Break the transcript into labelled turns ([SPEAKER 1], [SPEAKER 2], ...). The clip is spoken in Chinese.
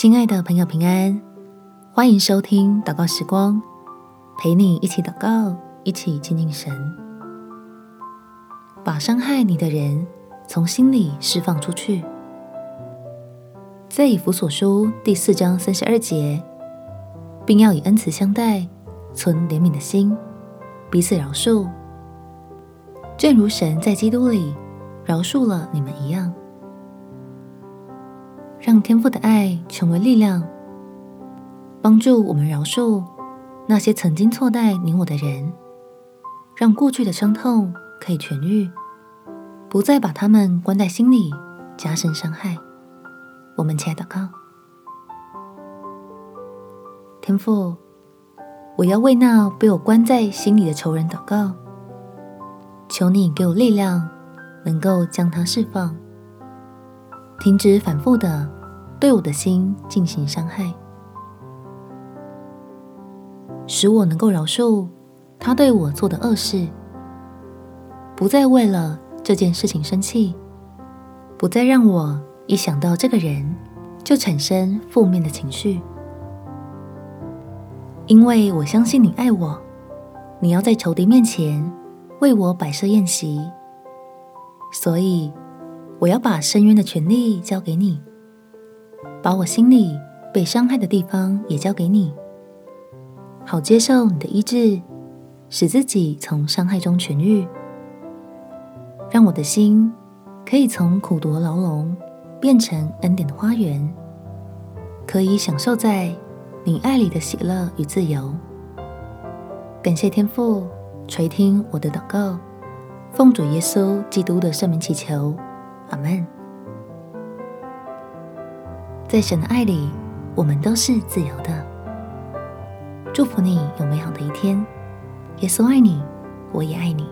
[SPEAKER 1] 亲爱的朋友，平安！欢迎收听祷告时光，陪你一起祷告，一起亲近神，把伤害你的人从心里释放出去。在以弗所书第四章三十二节，并要以恩慈相待，存怜悯的心，彼此饶恕，正如神在基督里饶恕了你们一样。让天父的爱成为力量，帮助我们饶恕那些曾经错待你我的人，让过去的伤痛可以痊愈，不再把他们关在心里，加深伤害。我们起来祷告，天父，我要为那被我关在心里的仇人祷告，求你给我力量，能够将他释放，停止反复的。对我的心进行伤害，使我能够饶恕他对我做的恶事，不再为了这件事情生气，不再让我一想到这个人就产生负面的情绪。因为我相信你爱我，你要在仇敌面前为我摆设宴席，所以我要把伸冤的权利交给你。把我心里被伤害的地方也交给你，好接受你的医治，使自己从伤害中痊愈，让我的心可以从苦毒牢笼变成恩典的花园，可以享受在你爱里的喜乐与自由。感谢天父垂听我的祷告，奉主耶稣基督的圣名祈求，阿门。在神的爱里，我们都是自由的。祝福你有美好的一天。耶稣爱你，我也爱你。